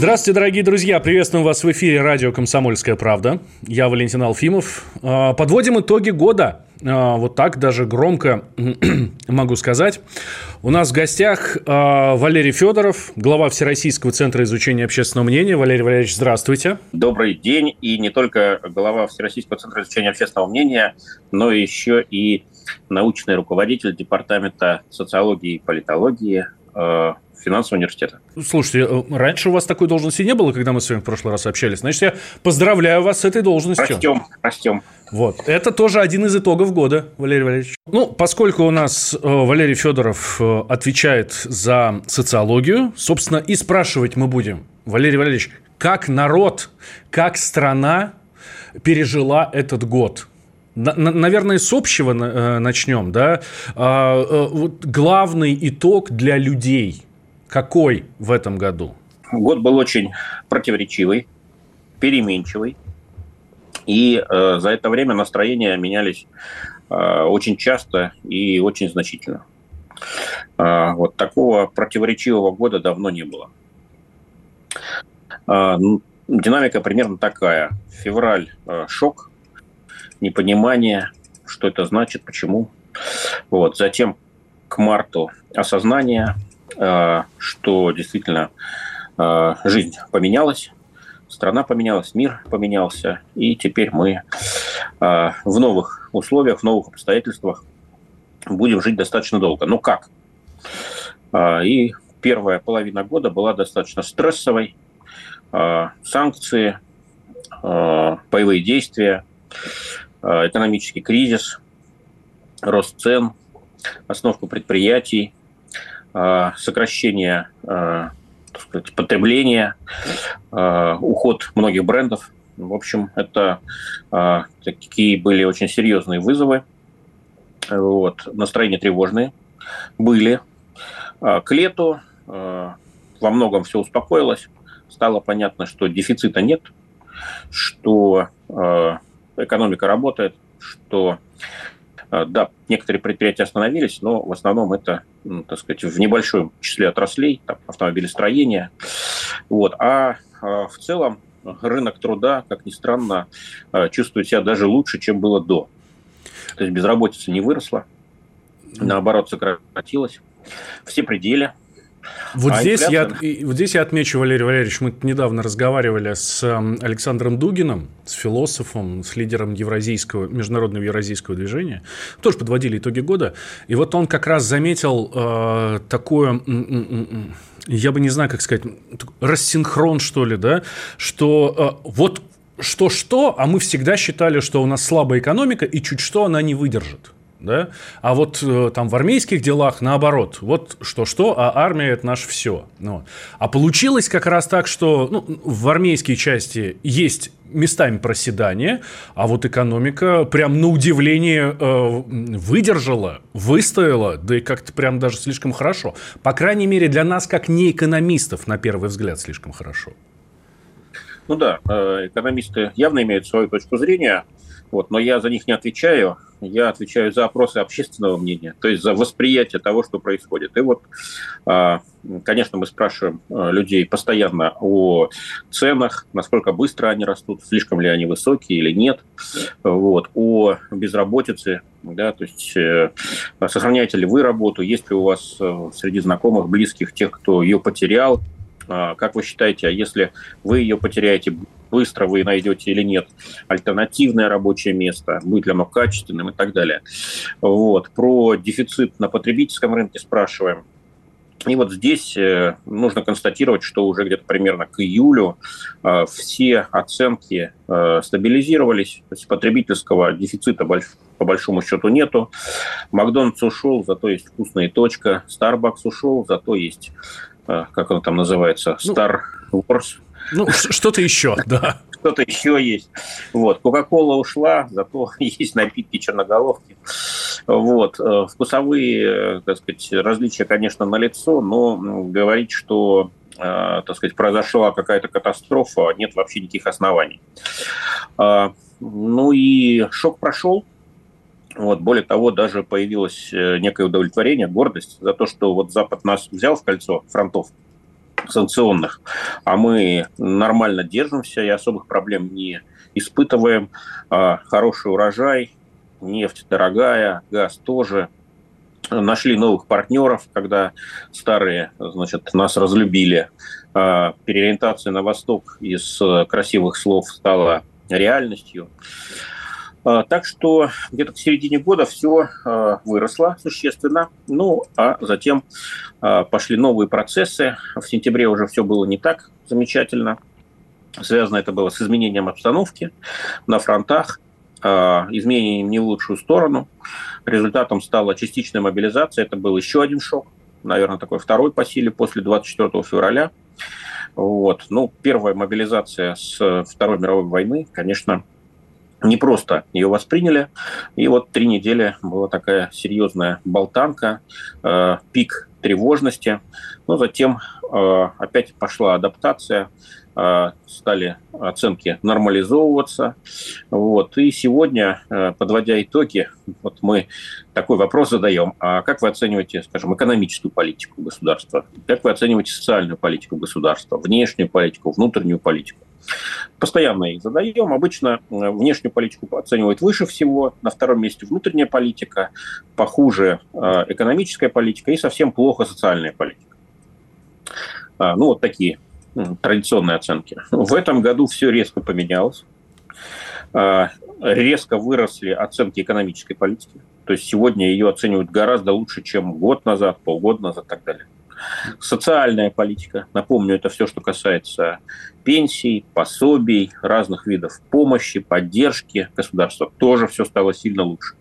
Здравствуйте, дорогие друзья! Приветствуем вас в эфире радио «Комсомольская правда». Я Валентин Алфимов. А, подводим итоги года. А, вот так даже громко могу сказать. У нас в гостях а, Валерий Федоров, глава Всероссийского центра изучения общественного мнения. Валерий Валерьевич, здравствуйте. Добрый день. И не только глава Всероссийского центра изучения общественного мнения, но еще и научный руководитель Департамента социологии и политологии финансового университета. Слушайте, э, раньше у вас такой должности не было, когда мы с вами в прошлый раз общались. Значит, я поздравляю вас с этой должностью. Растем, растем. Вот. Это тоже один из итогов года, Валерий Валерьевич. Ну, поскольку у нас э, Валерий Федоров э, отвечает за социологию, собственно, и спрашивать мы будем, Валерий Валерьевич, как народ, как страна пережила этот год? Наверное, с общего начнем, да. А, главный итог для людей – какой в этом году? Год был очень противоречивый, переменчивый. И э, за это время настроения менялись э, очень часто и очень значительно. Э, вот такого противоречивого года давно не было. Э, динамика примерно такая. Февраль э, шок, непонимание, что это значит, почему. Вот. Затем к марту осознание – что действительно э, жизнь поменялась, страна поменялась, мир поменялся, и теперь мы э, в новых условиях, в новых обстоятельствах будем жить достаточно долго. Но как? И первая половина года была достаточно стрессовой. Санкции, боевые действия, экономический кризис, рост цен, остановка предприятий, Э, сокращение э, сказать, потребления, э, уход многих брендов. В общем, это такие были очень серьезные вызовы. Вот. Настроения тревожные были. К лету во многом все успокоилось. Стало понятно, что дефицита нет, что экономика работает, что да, некоторые предприятия остановились, но в основном это, ну, так сказать, в небольшом числе отраслей, там, автомобилестроения. Вот. А, а в целом рынок труда, как ни странно, а, чувствует себя даже лучше, чем было до. То есть безработица не выросла, наоборот, сократилась. Все пределы, вот, а здесь я, вот здесь я отмечу, Валерий Валерьевич, мы недавно разговаривали с эм, Александром Дугиным, с философом, с лидером евразийского, международного евразийского движения. Тоже подводили итоги года. И вот он как раз заметил э, такое я бы не знаю, как сказать, рассинхрон, что ли, да, что э, вот что-что, а мы всегда считали, что у нас слабая экономика, и чуть что она не выдержит да? А вот э, там в армейских делах наоборот, вот что-что, а армия это наше все. Ну. А получилось как раз так, что ну, в армейской части есть местами проседание, а вот экономика прям на удивление э, выдержала, выстояла, да и как-то прям даже слишком хорошо. По крайней мере, для нас, как не экономистов, на первый взгляд, слишком хорошо. Ну да, э, экономисты явно имеют свою точку зрения, вот, но я за них не отвечаю. Я отвечаю за опросы общественного мнения, то есть за восприятие того, что происходит. И вот, а, конечно, мы спрашиваем а, людей постоянно о ценах, насколько быстро они растут, слишком ли они высокие или нет, вот, о безработице, да, то есть э, сохраняете ли вы работу, есть ли у вас э, среди знакомых, близких, тех, кто ее потерял, а, как вы считаете, а если вы ее потеряете, быстро вы найдете или нет альтернативное рабочее место, будет ли оно качественным и так далее. Вот. Про дефицит на потребительском рынке спрашиваем. И вот здесь э, нужно констатировать, что уже где-то примерно к июлю э, все оценки э, стабилизировались, то есть потребительского дефицита по большому счету нету. Макдональдс ушел, зато есть вкусная точка. Starbucks ушел, зато есть, как он там называется, ну, Star Wars. Ну, что-то еще, да. Что-то еще есть. Вот. Кока-кола ушла, зато есть напитки черноголовки. Вот. Э, вкусовые, э, так сказать, различия, конечно, налицо, но говорить, что э, так сказать, произошла какая-то катастрофа, нет вообще никаких оснований. Ну и шок прошел, вот, более того, даже появилось некое удовлетворение, гордость за то, что вот Запад нас взял в кольцо фронтов санкционных, а мы нормально держимся и особых проблем не испытываем. А, хороший урожай, нефть дорогая, газ тоже. Нашли новых партнеров, когда старые, значит, нас разлюбили. А, переориентация на восток из красивых слов стала реальностью. А, так что где-то к середине года все а, выросло существенно. Ну, а затем а, пошли новые процессы. В сентябре уже все было не так замечательно. Связано это было с изменением обстановки на фронтах, изменением не в лучшую сторону. Результатом стала частичная мобилизация. Это был еще один шок. Наверное, такой второй по силе после 24 февраля. Вот. Ну, первая мобилизация с Второй мировой войны, конечно, не просто ее восприняли. И вот три недели была такая серьезная болтанка, э, пик тревожности. Но затем э, опять пошла адаптация, э, стали оценки нормализовываться. Вот. И сегодня, э, подводя итоги, вот мы такой вопрос задаем. А как вы оцениваете, скажем, экономическую политику государства? Как вы оцениваете социальную политику государства, внешнюю политику, внутреннюю политику? Постоянно их задаем. Обычно э, внешнюю политику оценивают выше всего, на втором месте внутренняя политика, похуже э, экономическая политика и совсем плохо социальная политика. А, ну, вот такие традиционные оценки. В этом году все резко поменялось. А, резко выросли оценки экономической политики. То есть сегодня ее оценивают гораздо лучше, чем год назад, полгода назад и так далее. Социальная политика. Напомню, это все, что касается пенсий, пособий, разных видов помощи, поддержки государства. Тоже все стало сильно лучше.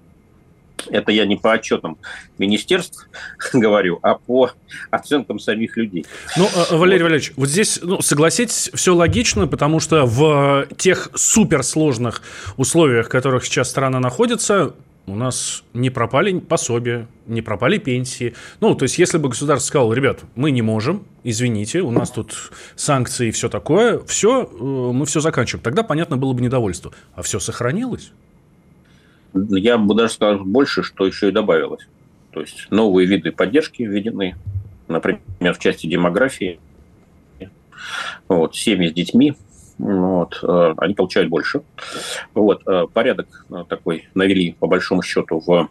Это я не по отчетам министерств говорю, а по оценкам самих людей. Ну, э, Валерий вот. Валерьевич, вот здесь, ну, согласитесь, все логично, потому что в тех суперсложных условиях, в которых сейчас страна находится, у нас не пропали пособия, не пропали пенсии. Ну, то есть, если бы государство сказало, ребят, мы не можем, извините, у нас тут санкции и все такое, все, э, мы все заканчиваем, тогда, понятно, было бы недовольство. А все сохранилось? Я бы даже сказал больше, что еще и добавилось. То есть, новые виды поддержки введены, например, в части демографии, вот, семьи с детьми, вот, э, они получают больше. Вот, э, порядок э, такой навели, по большому счету, в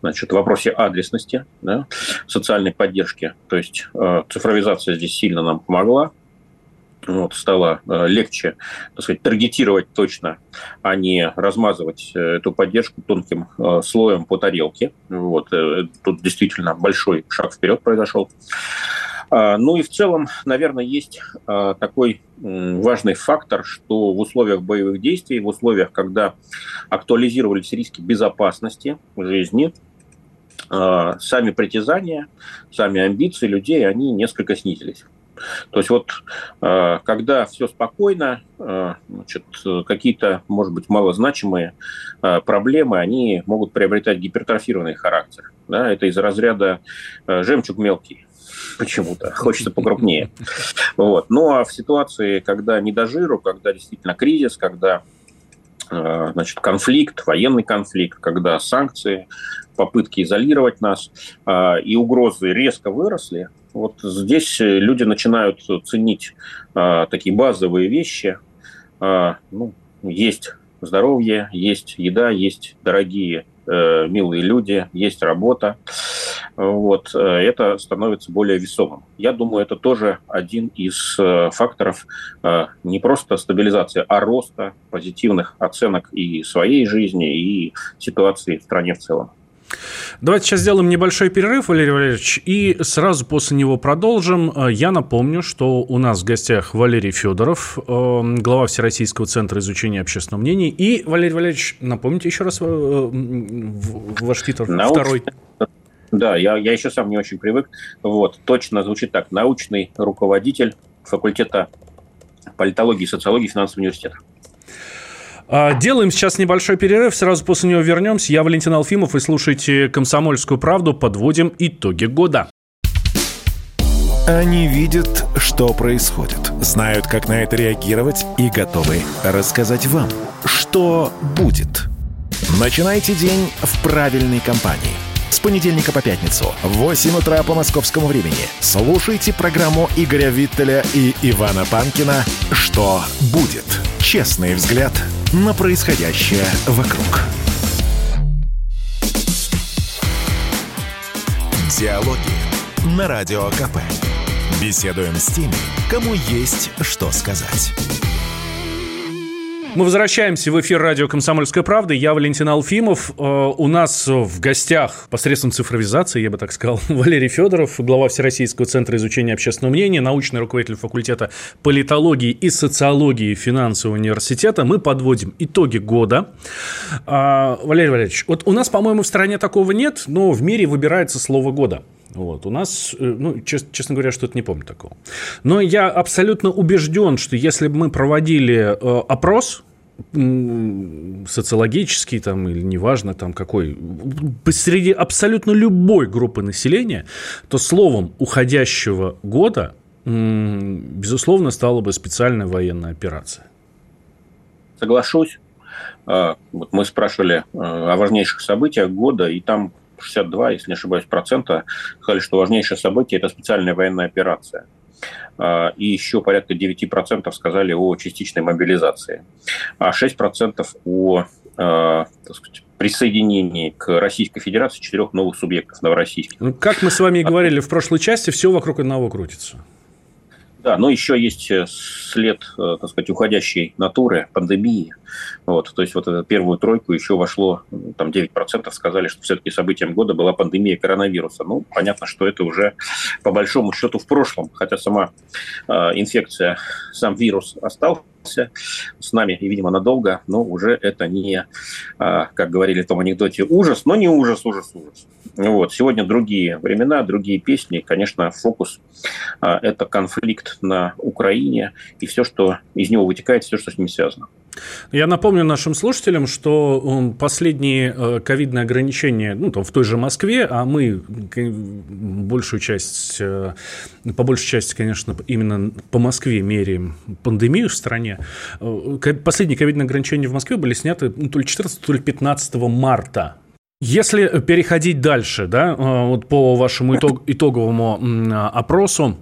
значит, вопросе адресности, да, социальной поддержки. То есть цифровизация здесь сильно нам помогла. Вот, стало легче, так сказать, таргетировать точно, а не размазывать эту поддержку тонким слоем по тарелке. Вот, тут действительно большой шаг вперед произошел. А, ну и в целом, наверное, есть такой важный фактор, что в условиях боевых действий, в условиях, когда актуализировались риски безопасности жизни, сами притязания, сами амбиции людей, они несколько снизились. То есть вот когда все спокойно, значит, какие-то, может быть, малозначимые проблемы, они могут приобретать гипертрофированный характер. Да, это из разряда жемчуг мелкий почему-то. Хочется покрупнее. Вот. Ну а в ситуации, когда не до жиру, когда действительно кризис, когда э, значит, конфликт, военный конфликт, когда санкции, попытки изолировать нас э, и угрозы резко выросли, вот здесь люди начинают ценить э, такие базовые вещи. Ну, есть здоровье, есть еда, есть дорогие милые люди, есть работа вот, э, это становится более весомым. Я думаю, это тоже один из э, факторов э, не просто стабилизации, а роста позитивных оценок и своей жизни, и ситуации в стране в целом. Давайте сейчас сделаем небольшой перерыв, Валерий Валерьевич, и сразу после него продолжим. Я напомню, что у нас в гостях Валерий Федоров, глава Всероссийского центра изучения общественного мнения. И, Валерий Валерьевич, напомните еще раз ваш титул, Научный, второй. Да, я, я еще сам не очень привык. Вот, точно звучит так. Научный руководитель факультета политологии, социологии, финансового университета. А, делаем сейчас небольшой перерыв, сразу после него вернемся. Я Валентин Алфимов, и слушайте «Комсомольскую правду». Подводим итоги года. Они видят, что происходит, знают, как на это реагировать и готовы рассказать вам, что будет. Начинайте день в правильной компании. С понедельника по пятницу в 8 утра по московскому времени слушайте программу Игоря Виттеля и Ивана Панкина «Что будет?» Честный взгляд на происходящее вокруг. Диалоги на Радио КП. Беседуем с теми, кому есть что сказать. Мы возвращаемся в эфир радио «Комсомольская правда». Я Валентин Алфимов. Э, у нас в гостях посредством цифровизации, я бы так сказал, Валерий Федоров, глава Всероссийского центра изучения общественного мнения, научный руководитель факультета политологии и социологии финансового университета. Мы подводим итоги года. А, Валерий Валерьевич, вот у нас, по-моему, в стране такого нет, но в мире выбирается слово года. Вот. У нас, э, ну, честно, честно говоря, что-то не помню такого. Но я абсолютно убежден, что если бы мы проводили э, опрос социологический там или неважно там какой, среди абсолютно любой группы населения, то словом уходящего года, безусловно, стала бы специальная военная операция. Соглашусь. А, вот мы спрашивали э, о важнейших событиях года, и там 62, если не ошибаюсь, процента сказали, что важнейшее событие – это специальная военная операция. А, и еще порядка 9% сказали о частичной мобилизации, а 6% о а, сказать, присоединении к Российской Федерации четырех новых субъектов новороссийских. Ну, как мы с вами и говорили в прошлой части, все вокруг одного крутится. Да, но еще есть э, след, э, так сказать, уходящей натуры, пандемии. Вот, то есть вот эту первую тройку еще вошло, там 9% сказали, что все-таки событием года была пандемия коронавируса. Ну, понятно, что это уже по большому счету в прошлом, хотя сама э, инфекция, сам вирус остался с нами, и, видимо, надолго, но уже это не, а, как говорили в том анекдоте, ужас, но не ужас, ужас, ужас. Вот. Сегодня другие времена, другие песни. Конечно, фокус а, – это конфликт на Украине и все, что из него вытекает, все, что с ним связано. Я напомню нашим слушателям, что последние э, ковидные ограничения, ну, там, в той же Москве, а мы большую часть, э, по большей части, конечно, именно по Москве меряем пандемию в стране. Э, последние ковидные ограничения в Москве были сняты ну, то ли 14, то ли 15 марта если переходить дальше, да, вот по вашему итог, итоговому опросу,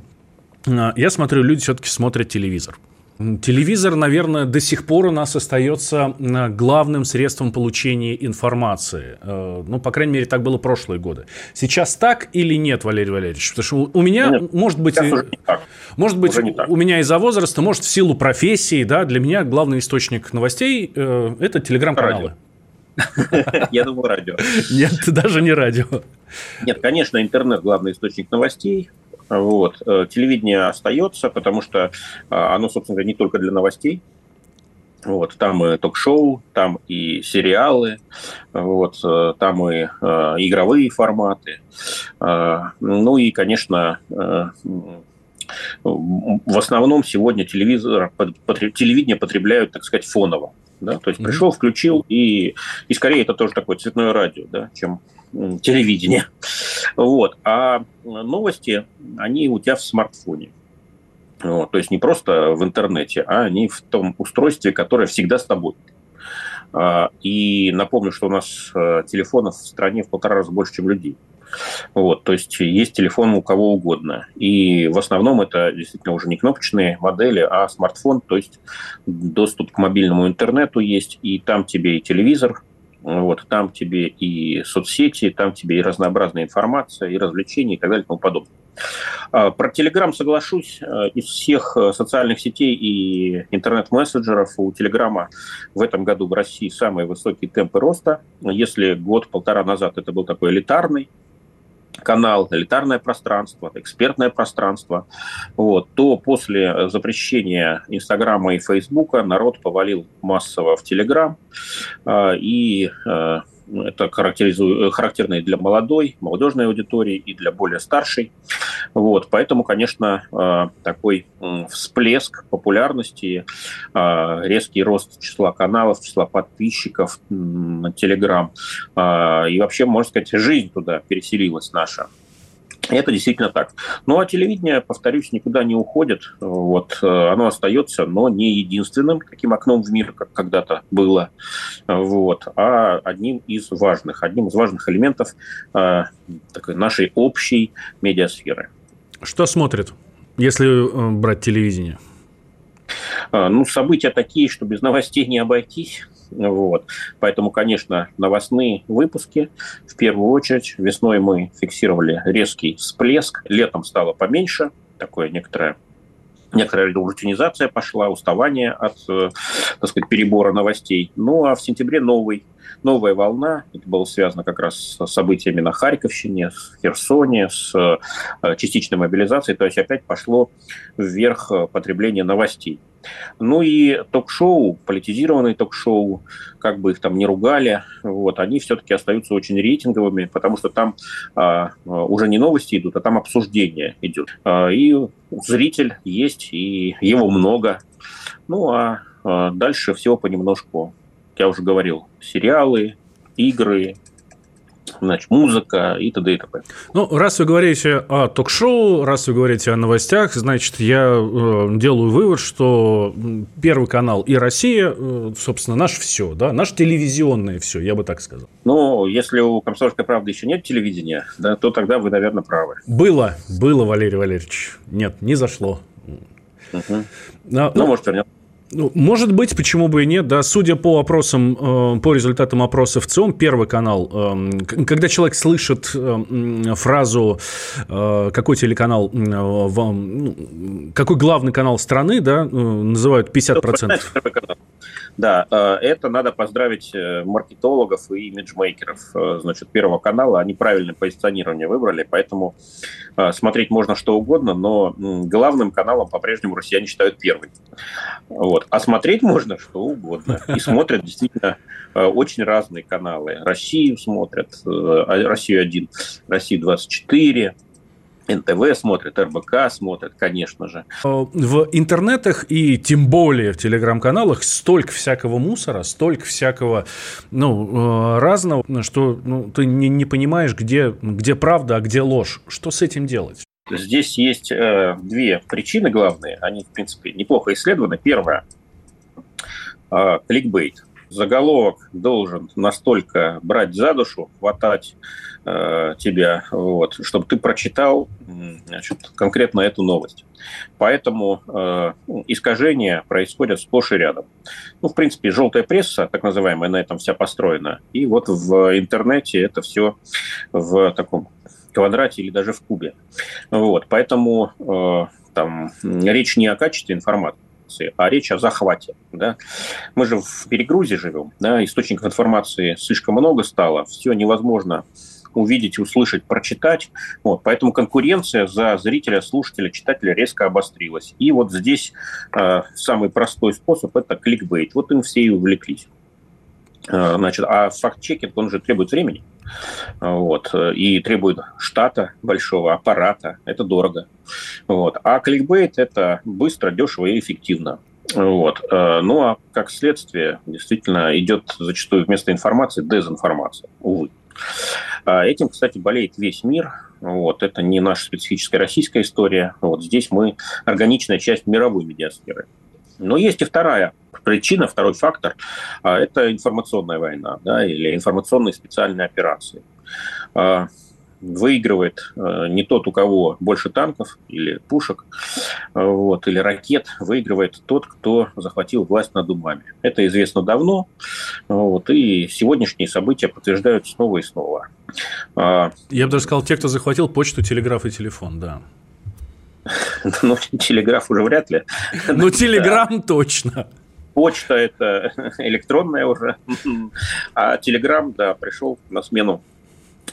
я смотрю, люди все-таки смотрят телевизор. Телевизор, наверное, до сих пор у нас остается э, главным средством получения информации. Э, ну, по крайней мере, так было прошлые годы. Сейчас так или нет, Валерий Валерьевич? Потому что у меня, нет, может быть, может быть, у меня из-за возраста, может, в силу профессии, да, для меня главный источник новостей э, – это телеграм-каналы. Я думал, радио. Нет, даже не радио. Нет, конечно, интернет – главный источник новостей. Вот. Э, телевидение остается, потому что а, оно, собственно говоря, не только для новостей. Вот, там и ток-шоу, там и сериалы, вот, э, там и э, игровые форматы. Э, ну и, конечно, э, в основном сегодня телевизор, телевидение потребляют, так сказать, фоново. Да? То есть пришел, включил, и, и скорее это тоже такое цветное радио, да, чем телевидение. Вот. А новости, они у тебя в смартфоне. Вот. То есть не просто в интернете, а они в том устройстве, которое всегда с тобой. А, и напомню, что у нас э, телефонов в стране в полтора раза больше, чем людей. Вот, то есть есть телефон у кого угодно. И в основном это действительно уже не кнопочные модели, а смартфон, то есть доступ к мобильному интернету есть, и там тебе и телевизор, вот, там тебе и соцсети, там тебе и разнообразная информация, и развлечения, и так далее, и тому подобное. А, про Telegram соглашусь. Э, из всех э, социальных сетей и интернет-мессенджеров у Телеграма в этом году в России самые высокие темпы роста. Если год-полтора назад это был такой элитарный канал, элитарное пространство, экспертное пространство, вот, то после запрещения Инстаграма и Фейсбука народ повалил массово в Телеграм, а, и а, это характерно и для молодой, молодежной аудитории, и для более старшей. Вот, поэтому, конечно, э, такой всплеск популярности, э, резкий рост числа каналов, числа подписчиков на Телеграм, и вообще, можно сказать, жизнь туда переселилась наша. Это действительно так. Ну а телевидение, повторюсь, никуда не уходит. Вот, э, оно остается, но не единственным таким окном в мир, как когда-то было, вот, а одним из важных, одним из важных элементов э, такой нашей общей медиасферы. Что смотрит, если э, брать телевидение? Э, ну, события такие, что без новостей не обойтись. Вот. Поэтому, конечно, новостные выпуски в первую очередь. Весной мы фиксировали резкий всплеск, летом стало поменьше, такое некоторое некоторая рутинизация пошла, уставание от, э, так сказать, перебора новостей. Ну, а в сентябре новый, новая волна. Это было связано как раз с событиями на Харьковщине, с Херсоне, с э, частичной мобилизацией. То есть опять пошло вверх потребление новостей. Ну и ток-шоу, политизированные ток-шоу, как бы их там не ругали, вот, они все-таки остаются очень рейтинговыми, потому что там а, уже не новости идут, а там обсуждение идет. А, и зритель есть, и его много. Ну а, а дальше всего понемножку, я уже говорил, сериалы, игры, значит, музыка и т.д. и т.п. Ну, раз вы говорите о ток-шоу, раз вы говорите о новостях, значит, я э, делаю вывод, что Первый канал и Россия, э, собственно, наш все, да, наш телевизионное все, я бы так сказал. Ну, если у «Комсомольской правды» еще нет телевидения, да, то тогда вы, наверное, правы. Было, было, Валерий Валерьевич. Нет, не зашло. Угу. Но, ну, может, вернем. Ну, может быть, почему бы и нет, да. Судя по опросам, э, по результатам опросов в ЦИОМ, Первый канал, эм, когда человек слышит эм, фразу э, «какой телеканал, ну, какой главный канал страны», да, э, называют 50%. Да, это надо поздравить маркетологов и имиджмейкеров, значит, Первого канала. Они правильное позиционирование выбрали, поэтому смотреть можно что угодно, но главным каналом по-прежнему россияне считают Первый. Вот. А смотреть можно что угодно. И смотрят действительно э, очень разные каналы. Россию смотрят, э, а, Россию-1, Россию-24, НТВ смотрят, РБК смотрят, конечно же. Э, в интернетах и тем более в телеграм-каналах столько всякого мусора, столько всякого ну, разного, что ну, ты не, не понимаешь, где, где правда, а где ложь. Что с этим делать? Здесь есть э, две причины главные. Они, в принципе, неплохо исследованы. Первое э, – кликбейт. Заголовок должен настолько брать за душу, хватать э, тебя, вот, чтобы ты прочитал значит, конкретно эту новость. Поэтому э, искажения происходят сплошь и рядом. Ну, в принципе, желтая пресса, так называемая, на этом вся построена. И вот в интернете это все в таком квадрате или даже в кубе. Вот, поэтому э, там речь не о качестве информации, а речь о захвате. Да? Мы же в перегрузе живем, да? источников информации слишком много стало, все невозможно увидеть, услышать, прочитать. Вот, поэтому конкуренция за зрителя, слушателя, читателя резко обострилась. И вот здесь э, самый простой способ – это кликбейт. Вот им все и увлеклись. Э, значит, а факт-чекинг, он же требует времени. Вот, и требует штата большого, аппарата. Это дорого. Вот. А кликбейт – это быстро, дешево и эффективно. Вот. Ну а как следствие действительно идет зачастую вместо информации дезинформация, увы. А этим, кстати, болеет весь мир. Вот. Это не наша специфическая российская история. Вот здесь мы органичная часть мировой медиасферы. Но есть и вторая причина, второй фактор а, – это информационная война да, или информационные специальные операции. А, выигрывает а, не тот, у кого больше танков или пушек, вот, или ракет, выигрывает тот, кто захватил власть над умами. Это известно давно, вот, и сегодняшние события подтверждают снова и снова. Я бы даже сказал, те, кто захватил почту, телеграф и телефон, да. Ну, телеграф уже вряд ли. Ну, телеграм точно. Почта – это электронная уже, а телеграм, да, пришел на смену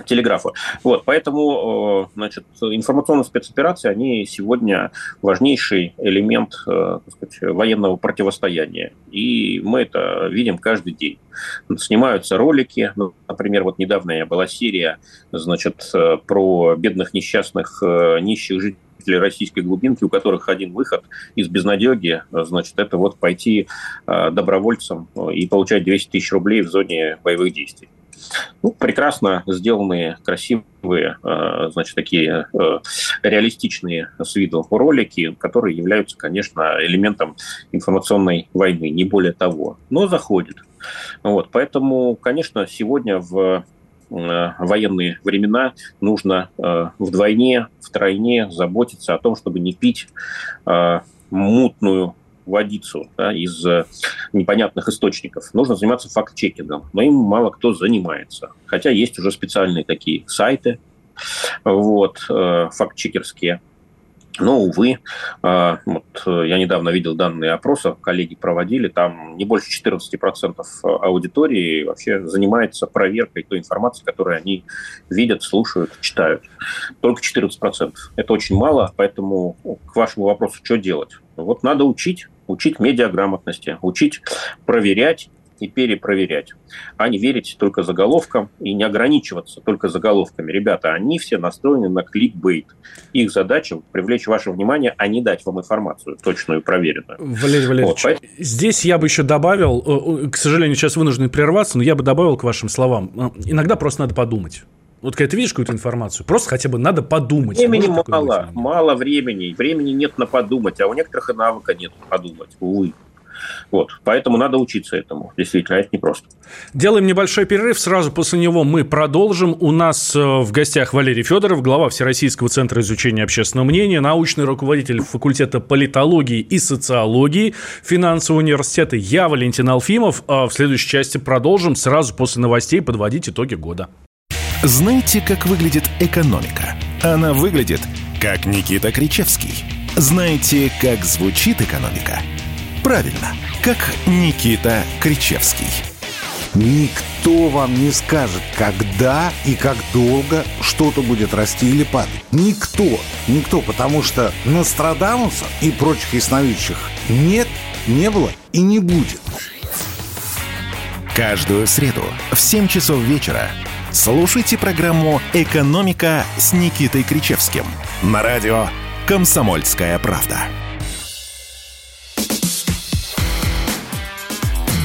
телеграфа. Вот, поэтому, э, значит, информационные спецоперации, они сегодня важнейший элемент э, сказать, военного противостояния. И мы это видим каждый день. Снимаются ролики, ну, например, вот недавно была серия, значит, э, про бедных несчастных нищих жителей российской глубинки, у которых один выход из безнадеги, значит, это вот пойти добровольцем и получать 200 тысяч рублей в зоне боевых действий. Ну, прекрасно сделанные, красивые, э, значит, такие э, реалистичные с виду ролики, которые являются, конечно, элементом информационной войны, не более того. Но заходит. Вот, поэтому, конечно, сегодня в э, военные времена нужно вдвойне, втройне заботиться о том, чтобы не пить мутную водицу да, из э, непонятных источников. Нужно заниматься факт-чекингом, но им мало кто занимается. Хотя есть уже специальные такие сайты, вот, э, факт-чекерские. Но, увы, э, вот я недавно видел данные опроса, коллеги проводили, там не больше 14% аудитории вообще занимается проверкой той информации, которую они видят, слушают, читают. Только 14%. Это очень мало, поэтому к вашему вопросу, что делать? Вот надо учить, учить медиаграмотности, учить проверять и перепроверять, а не верить только заголовкам и не ограничиваться только заголовками. Ребята, они все настроены на кликбейт. Их задача привлечь ваше внимание, а не дать вам информацию точную и проверенную. Валерий Валерьевич, вот, здесь я бы еще добавил, э, к сожалению, сейчас вынуждены прерваться, но я бы добавил к вашим словам, э, иногда просто надо подумать. Вот когда ты видишь какую-то информацию, просто хотя бы надо подумать. Времени мало, мало времени. Времени нет на подумать, а у некоторых и навыка нет подумать, увы. Вот. Поэтому надо учиться этому. Действительно, это непросто. Делаем небольшой перерыв. Сразу после него мы продолжим. У нас э, в гостях Валерий Федоров, глава Всероссийского центра изучения общественного мнения, научный руководитель факультета политологии и социологии финансового университета. Я Валентин Алфимов. А в следующей части продолжим сразу после новостей подводить итоги года. Знаете, как выглядит экономика? Она выглядит, как Никита Кричевский. Знаете, как звучит экономика? Правильно, как Никита Кричевский. Никто вам не скажет, когда и как долго что-то будет расти или падать. Никто. Никто, потому что Нострадамуса и прочих ясновидящих нет, не было и не будет. Каждую среду в 7 часов вечера Слушайте программу «Экономика» с Никитой Кричевским на радио «Комсомольская правда».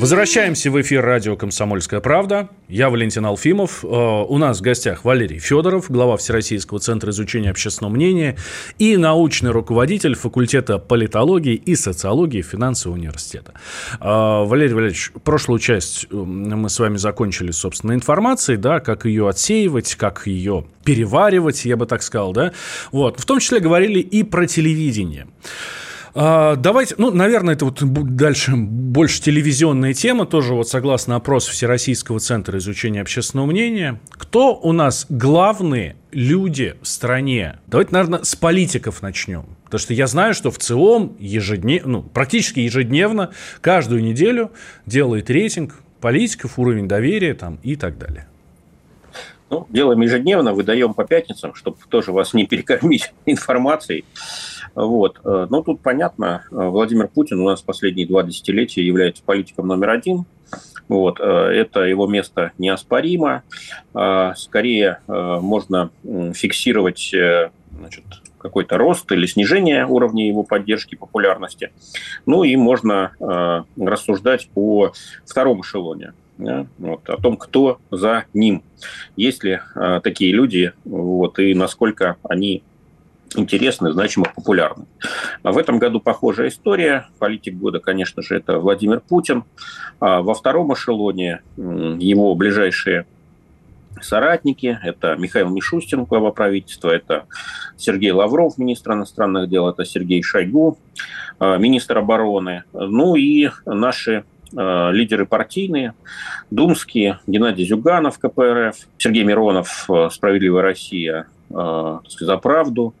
Возвращаемся в эфир радио «Комсомольская правда». Я Валентин Алфимов. Э, у нас в гостях Валерий Федоров, глава Всероссийского центра изучения общественного мнения и научный руководитель факультета политологии и социологии финансового университета. Э, Валерий Валерьевич, прошлую часть э, мы с вами закончили, собственно, информацией, да, как ее отсеивать, как ее переваривать, я бы так сказал, да. Вот. В том числе говорили и про телевидение. А, давайте, ну, наверное, это вот дальше больше телевизионная тема, тоже вот согласно опросу Всероссийского центра изучения общественного мнения. Кто у нас главные люди в стране? Давайте, наверное, с политиков начнем. Потому что я знаю, что в ЦИОМ ежедневно, ну, практически ежедневно, каждую неделю делает рейтинг политиков, уровень доверия там, и так далее. Ну, делаем ежедневно, выдаем по пятницам, чтобы тоже вас не перекормить информацией. Вот. Э, но тут понятно, э, Владимир Путин у нас последние два десятилетия является политиком номер один. Вот. Э, это его место неоспоримо. Скорее можно фиксировать значит, какой-то рост или снижение уровня его поддержки, популярности. Ну и можно рассуждать по второму эшелоне. Да, вот, о том, кто за ним. Есть ли э, такие люди, вот, и насколько они интересны, значимо, популярны. В этом году похожая история. Политик года, конечно же, это Владимир Путин. А во втором эшелоне его ближайшие соратники. Это Михаил Мишустин, глава правительства, это Сергей Лавров, министр иностранных дел, это Сергей Шойгу, а, министр обороны. Ну и наши а, лидеры партийные, думские, Геннадий Зюганов, КПРФ, Сергей Миронов, «Справедливая Россия», Э, за правду.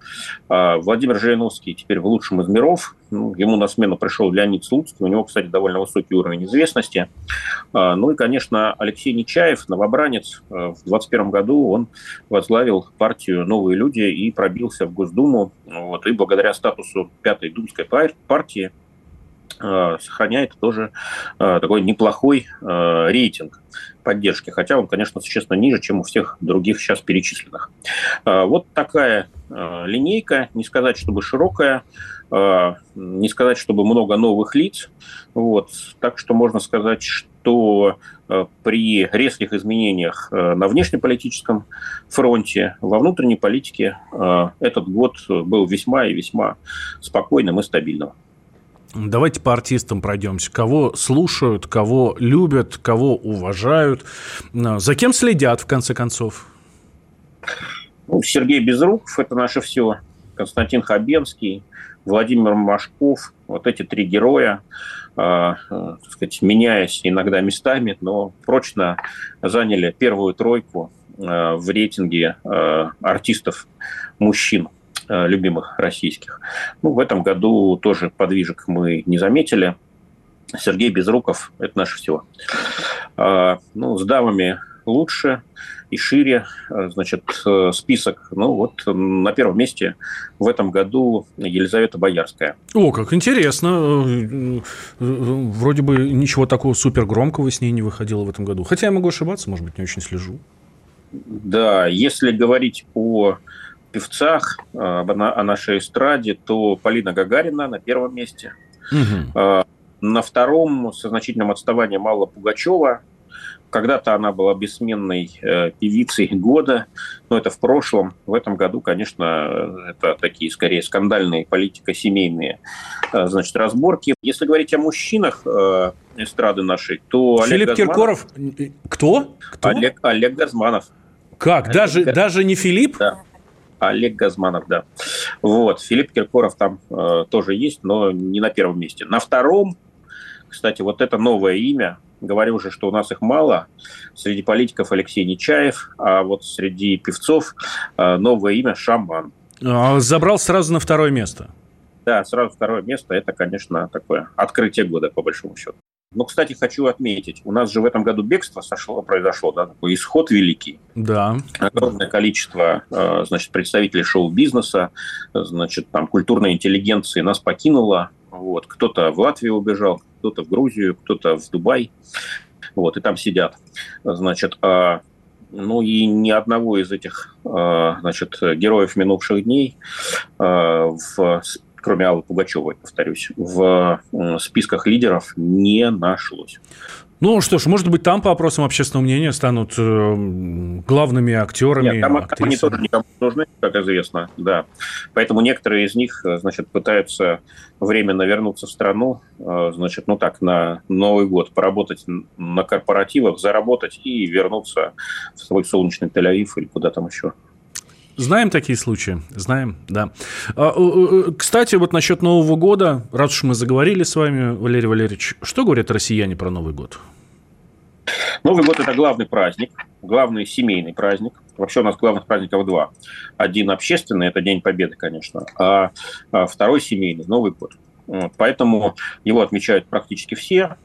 А Владимир Жириновский теперь в лучшем из миров, Ну, ему на смену пришел Леонид Слуцкий. У него, кстати, довольно высокий уровень известности. А, ну и, конечно, Алексей Нечаев, новобранец. Э, в 2021 году он возглавил партию «Новые люди» и пробился в Госдуму. Вот, и благодаря статусу пятой думской партии сохраняет тоже э, такой неплохой э, рейтинг поддержки, хотя он, конечно, существенно ниже, чем у всех других сейчас перечисленных. Вот такая линейка, не сказать, чтобы широкая, не сказать, чтобы много новых лиц. Вот. Так что можно сказать, что при резких изменениях на внешнеполитическом фронте, во внутренней политике этот год был весьма и весьма спокойным и стабильным. Давайте по артистам пройдемся. Кого слушают, кого любят, кого уважают, за кем следят, в конце концов? Ну, Сергей Безруков – это наше все. Константин Хабенский, Владимир Машков. Вот эти три героя, э, э, так сказать, меняясь иногда местами, но прочно заняли первую тройку э, в рейтинге артистов мужчин – любимых российских. Ну, в этом году тоже подвижек мы не заметили. Сергей Безруков – это наше все. А, ну, с дамами лучше и шире, э, значит, э, список. Ну, вот на первом месте в этом году Елизавета Боярская. О, как интересно. Вроде бы ничего такого супер громкого с ней не выходило в этом году. Хотя я могу ошибаться, может быть, не очень слежу. Да, если говорить о певцах, э, о нашей эстраде, то Полина Гагарина на первом месте. Угу. На втором со значительным отставанием Алла Пугачева. Когда-то она была бессменной э, певицей года, но это в прошлом. В этом году, конечно, это такие скорее скандальные политико-семейные значит, разборки. Если говорить о мужчинах эстрады нашей, то Филипп Олег Киркоров... Кто? Кто? Олег, Олег Газманов. Как? Олег даже, Газ... даже не Филипп? Да. Олег Газманов, да. Вот, Филипп Киркоров там э, тоже есть, но не на первом месте. На втором, кстати, вот это новое имя, говорю уже, что у нас их мало. Среди политиков Алексей Нечаев, а вот среди певцов э, новое имя Шаман. А, забрал сразу на второе место. Да, сразу второе место. Это, конечно, такое открытие года, по большому счету. Но, кстати, хочу отметить, у нас же в этом году бегство сошло, произошло, да, такой исход великий. Да. Огромное количество, э, значит, представителей шоу-бизнеса, значит, там, культурной интеллигенции нас покинуло. Вот. Кто-то в Латвию убежал, кто-то в Грузию, кто-то в Дубай. Вот, и там сидят. Значит, а, ну и ни одного из этих, а, значит, героев минувших дней а, в кроме Аллы Пугачевой, повторюсь, в списках лидеров не нашлось. Ну что ж, может быть, там по опросам общественного мнения станут э, главными актерами. Нет, там актрисами. они тоже никому не нужны, как известно, да. Поэтому некоторые из них, э, значит, пытаются временно вернуться в страну, э, значит, ну так, на Новый год, поработать на корпоративах, заработать и вернуться в свой солнечный Тель-Авив или куда там еще. Знаем такие случаи, знаем, да. А, кстати, вот насчет Нового года, раз уж мы заговорили с вами, Валерий Валерьевич, что говорят россияне про Новый год? Новый год – это главный праздник, главный семейный праздник. Вообще у нас главных праздников два. Один общественный – это День Победы, конечно, а, а второй семейный – Новый год. Поэтому его отмечают практически все.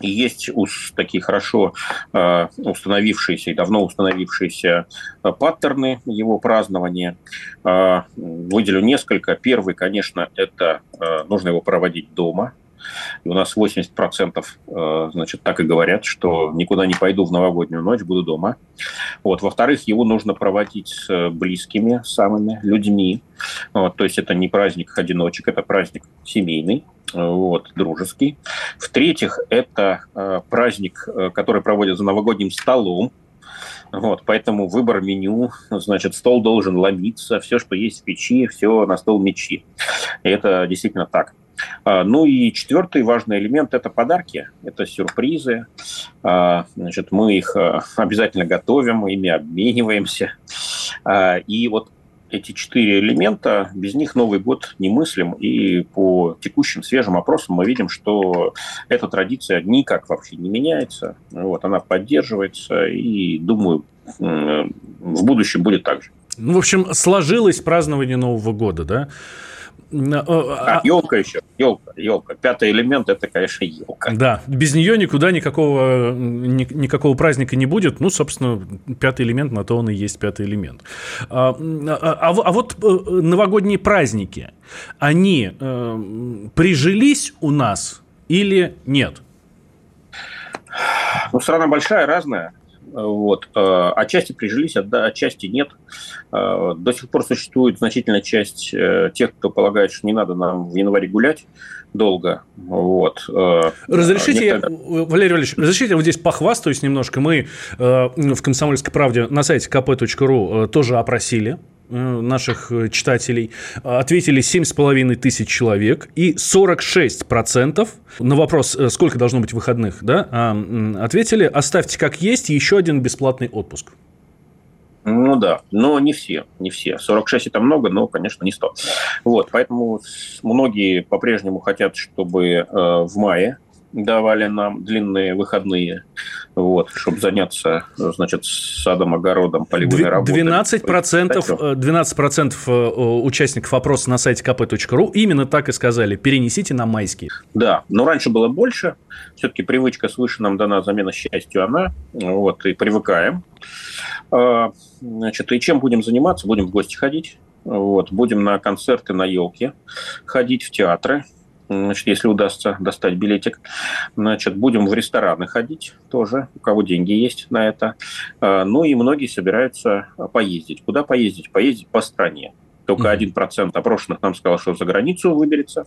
И есть такие хорошо э, установившиеся и давно установившиеся э, паттерны его празднования. Э, выделю несколько. Первый, конечно, это нужно его проводить дома. И у нас 80% э, значит, так и говорят, что никуда не пойду в новогоднюю ночь, буду дома. Вот. Во-вторых, его нужно проводить с близкими самыми людьми. Вот. То есть это не праздник одиночек, это праздник семейный вот, дружеский. В-третьих, это э, праздник, э, который проводят за новогодним столом, вот, поэтому выбор меню, значит, стол должен ломиться, все, что есть в печи, все на стол мечи. И это действительно так. А, ну и четвертый важный элемент – это подарки, это сюрпризы. А, значит, мы их а, обязательно готовим, ими обмениваемся. И вот эти четыре элемента, без них Новый год немыслим. И по текущим свежим опросам мы видим, что эта традиция никак вообще не меняется. Вот, она поддерживается, и, думаю, в будущем будет так же. Ну, в общем, сложилось празднование Нового года, да? А, елка еще, елка, елка. Пятый элемент это, конечно, елка. Да, без нее никуда никакого, ни, никакого праздника не будет. Ну, собственно, пятый элемент, на то он и есть пятый элемент. А, а, а, а вот э, новогодние праздники, они э, прижились у нас или нет? Ну, страна большая, разная. Вот. Э, отчасти прижились, отчасти нет. Э, до сих пор существует значительная часть э, тех, кто полагает, что не надо нам в январе гулять долго. Вот. Разрешите, Некогда... я, Валерий Валерьевич, разрешите я вот здесь похвастаюсь немножко. Мы в «Комсомольской правде» на сайте kp.ru тоже опросили наших э, читателей ответили 7,5 тысяч человек, и 46% на вопрос, э, сколько должно быть выходных, да, а, ответили, оставьте как есть, еще один бесплатный отпуск. Ну да, но не все, не все. 46 это много, но, конечно, не 100. Вот, поэтому многие по-прежнему хотят, чтобы э, в мае давали нам длинные выходные, вот, чтобы заняться, значит, садом, огородом, полевыми работами. 12%, 12% э, э, участников опроса на сайте kp.ru именно так и сказали, перенесите на майские. Да, но раньше было больше, все-таки привычка свыше нам дана замена счастью она, вот, и привыкаем. А, значит, и чем будем заниматься? Будем в гости ходить, вот, будем на концерты, на елки ходить, в театры, Значит, если удастся достать билетик, значит, будем в рестораны ходить тоже, у кого деньги есть на это. А, ну и многие собираются поездить. Куда поездить? Поездить по стране. Только один процент опрошенных нам сказал, что за границу выберется.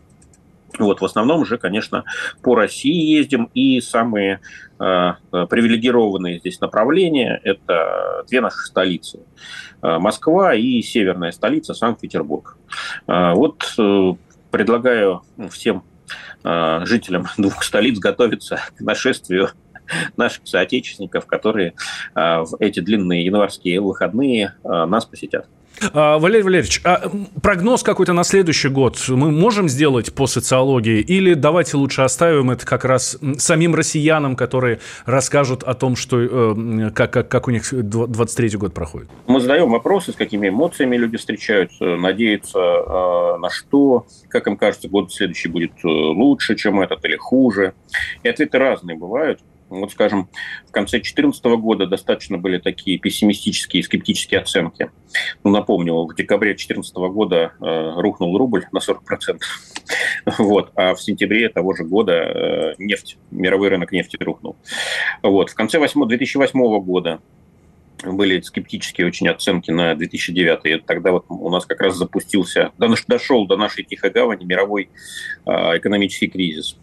Вот, в основном уже, конечно, по России ездим, и самые э, привилегированные здесь направления – это две наши столицы. Москва и северная столица Санкт-Петербург. Вот э, предлагаю всем э, жителям двух столиц готовиться к нашествию наших соотечественников, которые э, в эти длинные январские выходные э, нас посетят. А, Валерий Валерьевич, а прогноз какой-то на следующий год мы можем сделать по социологии или давайте лучше оставим это как раз самим россиянам, которые расскажут о том, что, э, как, как, как у них 23 год проходит? Мы задаем вопросы, с какими эмоциями люди встречаются, надеются э, на что, как им кажется, год следующий будет э, лучше, чем этот или хуже. И ответы разные бывают. Вот, скажем, в конце 2014 года достаточно были такие пессимистические, скептические оценки. Ну, напомню, в декабре 2014 года э, рухнул рубль на 40%. Вот, а в сентябре того же года э, нефть, мировой рынок нефти рухнул. Вот, в конце 8, 2008 года были скептические очень оценки на 2009. И тогда вот у нас как раз запустился, дошел до нашей Тихой Гавани мировой а, экономический кризис.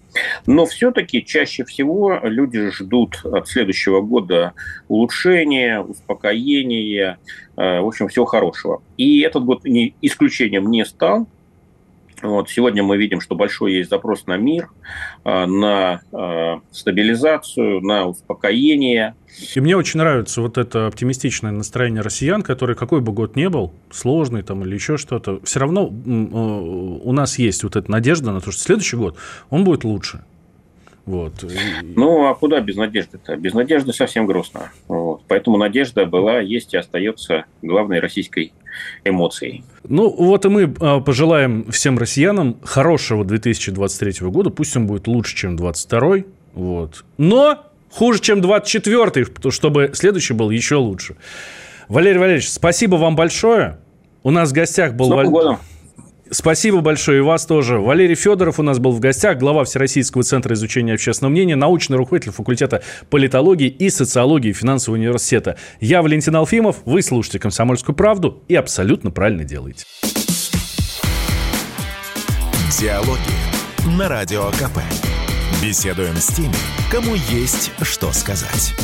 Но все-таки чаще всего люди ждут от следующего года улучшения, успокоения, а, в общем, всего хорошего. И этот год исключением не стал. Вот, сегодня мы видим, что большой есть запрос на мир, а, на а, стабилизацию, на успокоение. И мне очень нравится вот это оптимистичное настроение россиян, которые какой бы год ни был, сложный там или еще что-то, все равно у нас есть вот эта надежда на то, что следующий год он будет лучше. Вот. Ну, а куда без надежды-то? Без надежды совсем грустно. Вот. Поэтому надежда была, есть и остается главной российской эмоцией. Ну, вот и мы а, пожелаем всем россиянам хорошего 2023 года. Пусть он будет лучше, чем 2022. Вот. Но хуже, чем 2024, чтобы следующий был еще лучше. Валерий Валерьевич, спасибо вам большое. У нас в гостях был... С Новым годом. Спасибо большое, и вас тоже. Валерий Федоров у нас был в гостях, глава Всероссийского центра изучения общественного мнения, научный руководитель факультета политологии и социологии финансового университета. Я Валентин Алфимов, вы слушаете «Комсомольскую правду» и абсолютно правильно делаете. Диалоги на Радио КП. Беседуем с теми, кому есть что сказать.